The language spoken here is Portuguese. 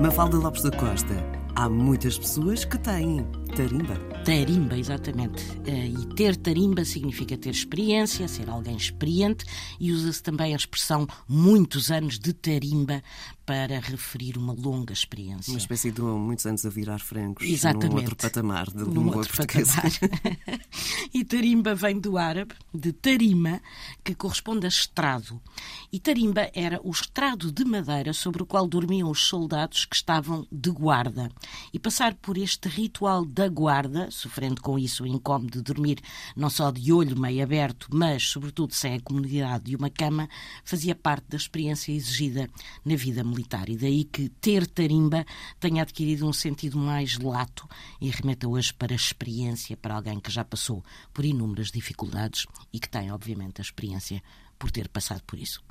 Mafalda Lopes da Costa, há muitas pessoas que têm tarimba. Tarimba, exatamente. Eh, e ter tarimba significa ter experiência, ser alguém experiente, e usa-se também a expressão muitos anos de tarimba para referir uma longa experiência. Uma espécie de muitos anos a virar francos Exatamente. num outro patamar de língua portuguesa. e tarimba vem do árabe, de tarima, que corresponde a estrado. E tarimba era o estrado de madeira sobre o qual dormiam os soldados que estavam de guarda. E passar por este ritual da guarda, sofrendo com isso o incómodo de dormir não só de olho meio aberto, mas sobretudo sem a comunidade de uma cama, fazia parte da experiência exigida na vida militar. E daí que ter tarimba tenha adquirido um sentido mais lato e remeta hoje para a experiência, para alguém que já passou por inúmeras dificuldades e que tem, obviamente, a experiência por ter passado por isso.